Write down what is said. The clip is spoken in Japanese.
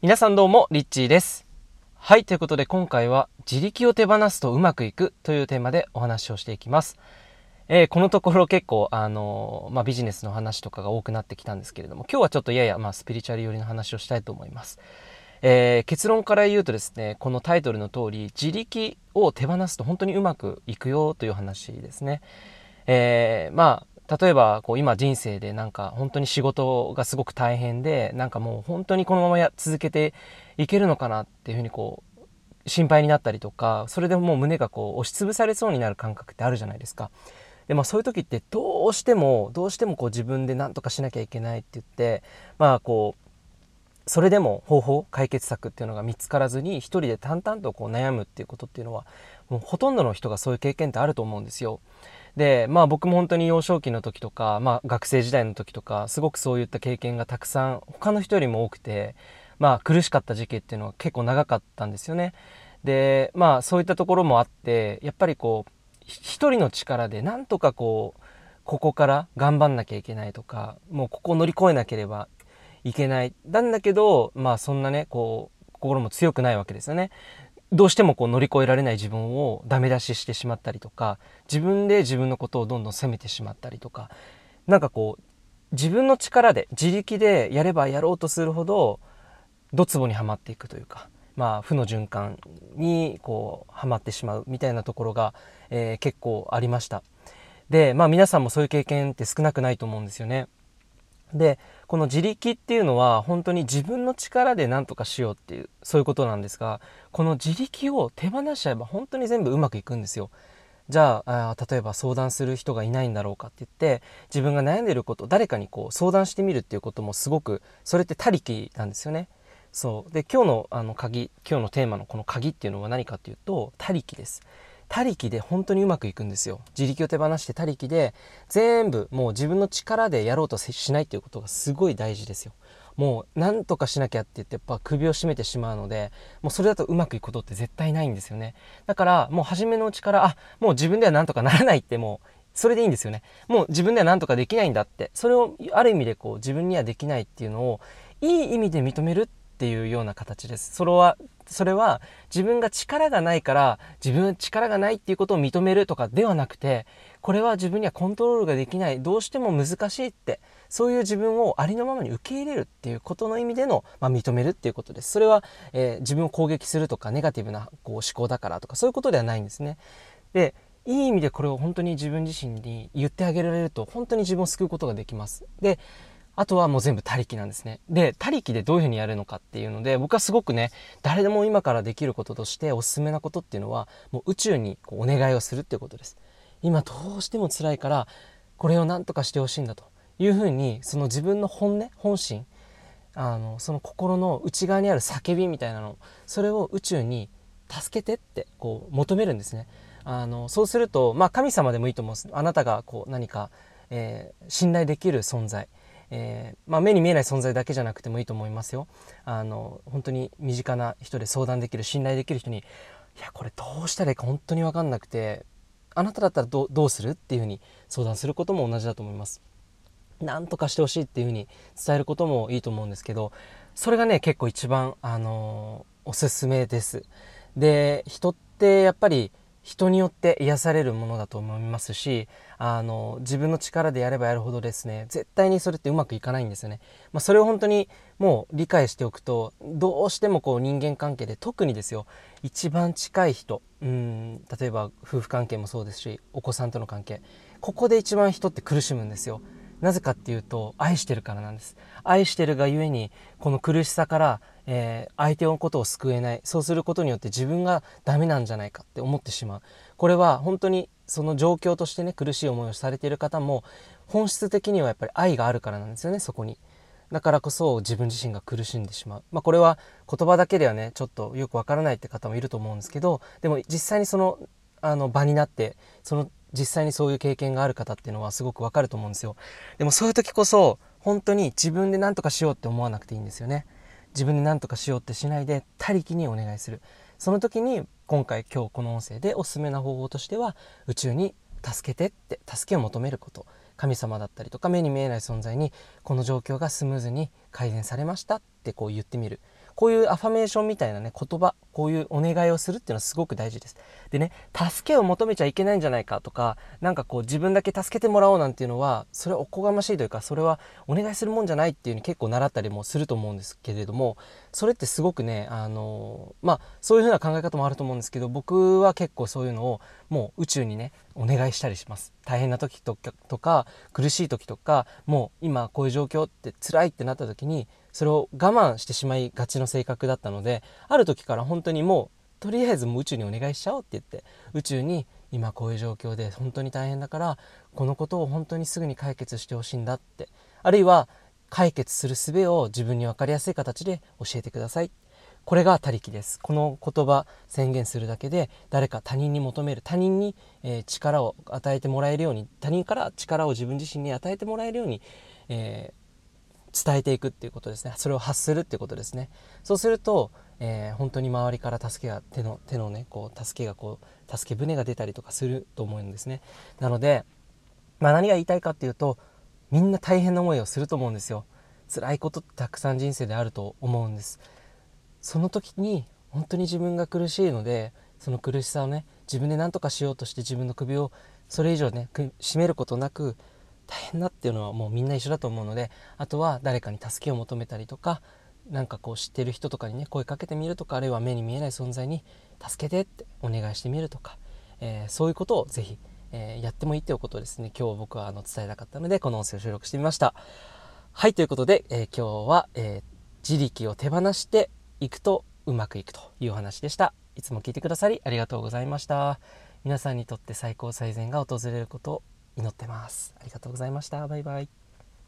皆さんどうも、リッチーです。はい、ということで今回は自力を手放すとうまくいくというテーマでお話をしていきます。えーこのところ結構、あのーまあ、ビジネスの話とかが多くなってきたんですけれども、今日はちょっとやや、まあ、スピリチュアル寄りの話をしたいと思います。えー結論から言うとですね、このタイトルの通り、自力を手放すと本当にうまくいくよという話ですね。えーまあ例えばこう今人生でなんか本当に仕事がすごく大変でなんかもう本当にこのままや続けていけるのかなっていうふうにこう心配になったりとかそれでもう胸がこう押しつぶされそうになる感覚ってあるじゃないですか。でまあそういう時ってどうしてもどうしてもこう自分で何とかしなきゃいけないって言ってまあこうそれでも方法解決策っていうのが見つからずに一人で淡々とこう悩むっていうことっていうのはもうほとんどの人がそういう経験ってあると思うんですよ。でまあ僕も本当に幼少期の時とか、まあ、学生時代の時とかすごくそういった経験がたくさん他の人よりも多くて、まあ、苦しかった時期っていうのは結構長かったんですよね。でまあそういったところもあってやっぱりこう一人の力でなんとかこうここから頑張んなきゃいけないとかもうここを乗り越えなければいけないなんだけどまあそんなねこう心も強くないわけですよね。どうしてもこう乗り越えられない自分をダメ出ししてしまったりとか自分で自分のことをどんどん責めてしまったりとかなんかこう自分の力で自力でやればやろうとするほどドツボにはまっていくというかまあ負の循環にこうはまってしまうみたいなところが、えー結構ありました。でまあ皆さんもそういう経験って少なくないと思うんですよね。でこの自力っていうのは本当に自分の力で何とかしようっていうそういうことなんですがこの自力を手放しちゃえば本当に全部うまくいくんですよ。じゃあ例えば相談する人がいないんだろうかって言って自分が悩んでること誰かにこう相談してみるっていうこともすごくそれって他力なんですよね。そう。で今日のあの鍵今日のテーマのこの鍵っていうのは何かっていうと他力です。他力で本当にうまくいくんですよ。自力を手放して他力で全部もう自分の力でやろうとしないっていうことがすごい大事ですよ。もう何とかしなきゃって言ってやっぱ首を絞めてしまうのでもうそれだとうまくいくことって絶対ないんですよね。だからもう初めのうちからあもう自分では何とかならないってもうそれでいいんですよね。もう自分では何とかできないんだって。それをある意味でこう自分にはできないっていうのをいい意味で認めるっていうような形です。それはそれは自分が力がないから自分力がないっていうことを認めるとかではなくてこれは自分にはコントロールができないどうしても難しいってそういう自分をありのままに受け入れるっていうことの意味での、まあ、認めるっていうことです。それは、えー自分を攻撃するとかネガティブなこう思考だからとかそういうことではないんですね。でいい意味でこれを本当に自分自身に言ってあげられると本当に自分を救うことができます。であとはもう全部他力なんですね。で、他力でどういうふうにやるのかっていうので、僕はすごくね、誰でも今からできることとしておすすめなことっていうのは、もう宇宙にこうお願いをするっていうことです。今どうしても辛いから、これを何とかしてほしいんだというふうに、その自分の本音、本心、あの、その心の内側にある叫びみたいなの、それを宇宙に助けてってこう求めるんですね。あのそうすると、まあ、神様でもいいと思うんですあなたがこう何か、えー信頼できる存在、えーまあ、目に見えない存在だけじゃなくてもいいと思いますよあの本当に身近な人で相談できる信頼できる人に「いやこれどうしたらいいか本当に分かんなくてあなただったらどうする?」っていうふうに相談することも同じだと思います。なんとかしてほしいっていうふうに伝えることもいいと思うんですけどそれがね結構一番、あのおすすめです。で人ってやっぱり人によって癒されるものだと思いますしあの自分の力でやればやるほどですね絶対にそれってうまくいかないんですよね。まあ、それを本当にもう理解しておくとどうしてもこう人間関係で特にですよ一番近い人うん例えば夫婦関係もそうですしお子さんとの関係ここで一番人って苦しむんですよ。なぜかっていうと愛してるからなんです愛してるがゆえにこの苦しさから、えー相手のことを救えないそうすることによって自分がダメなんじゃないかって思ってしまうこれは本当にその状況としてね苦しい思いをされている方も本質的にはやっぱり愛があるからなんですよねそこにだからこそ自分自身が苦しんでしまう。まあこれは言葉だけではね、ちょっとよくわからないって方もいると思うんですけど、でも実際にその、あの場になって、その実際にそういう経験がある方っていうのはすごくわかると思うんですよ。でもそういう時こそ、本当に自分で何とかしようって思わなくていいんですよね。自分で何とかしようってしないで、他力にお願いする。その時に、今回今日この音声でおすすめな方法としては、宇宙に助けてって助けを求めること神様だったりとか目に見えない存在にこの状況がスムーズに改善されましたってこう言ってみる。こういうアファメーションみたいなね言葉こういうお願いをするっていうのはすごく大事です。でね助けを求めちゃいけないんじゃないかとか何かこう自分だけ助けてもらおうなんていうのはそれはおこがましいというかそれはお願いするもんじゃないっていうに結構習ったりもすると思うんですけれどもそれってすごくねあのまあそういうふうな考え方もあると思うんですけど僕は結構そういうのをもう宇宙にねお願いしたりします。大変な時とかとか苦しい時とかもう今こういう状況って辛いってなった時にそれを我慢してしまいがちの性格だったのである時から本当にもうとりあえずもう宇宙にお願いしちゃおうって言って宇宙に今こういう状況で本当に大変だからこのことを本当にすぐに解決してほしいんだってあるいは解決する術を自分に分かりやすい形で教えてください。これが他力です。この言葉宣言するだけで誰か他人に求める他人に、え、力を与えてもらえるように他人から力を自分自身に与えてもらえるように、えー、伝えていくっていうことですね。それを発するっていうことですね。そうすると、えー、本当に周りから助けが手の手のねこう助けがこう助け舟が出たりとかすると思うんですね。なので、まあ、何が言いたいかっていうとみんな大変な思いをすると思うんですよ。辛いことってたくさん人生であると思うんです。その時に本当に自分が苦しいのでその苦しさをね自分で何とかしようとして自分の首をそれ以上ね絞めることなく大変だっていうのはもうみんな一緒だと思うのであとは誰かに助けを求めたりとか何かこう知ってる人とかにね声かけてみるとかあるいは目に見えない存在に助けてってお願いしてみるとか、えー、そういうことをぜひ、えー、やってもいいということをですね今日僕はあの伝えたかったのでこの音声を収録してみましたはいということで、えー、今日は、え自力を手放していくとうまくいくというお話でした。いつも聞いてくださりありがとうございました。皆さんにとって最高最善が訪れること祈ってます。ありがとうございました。バイバイ。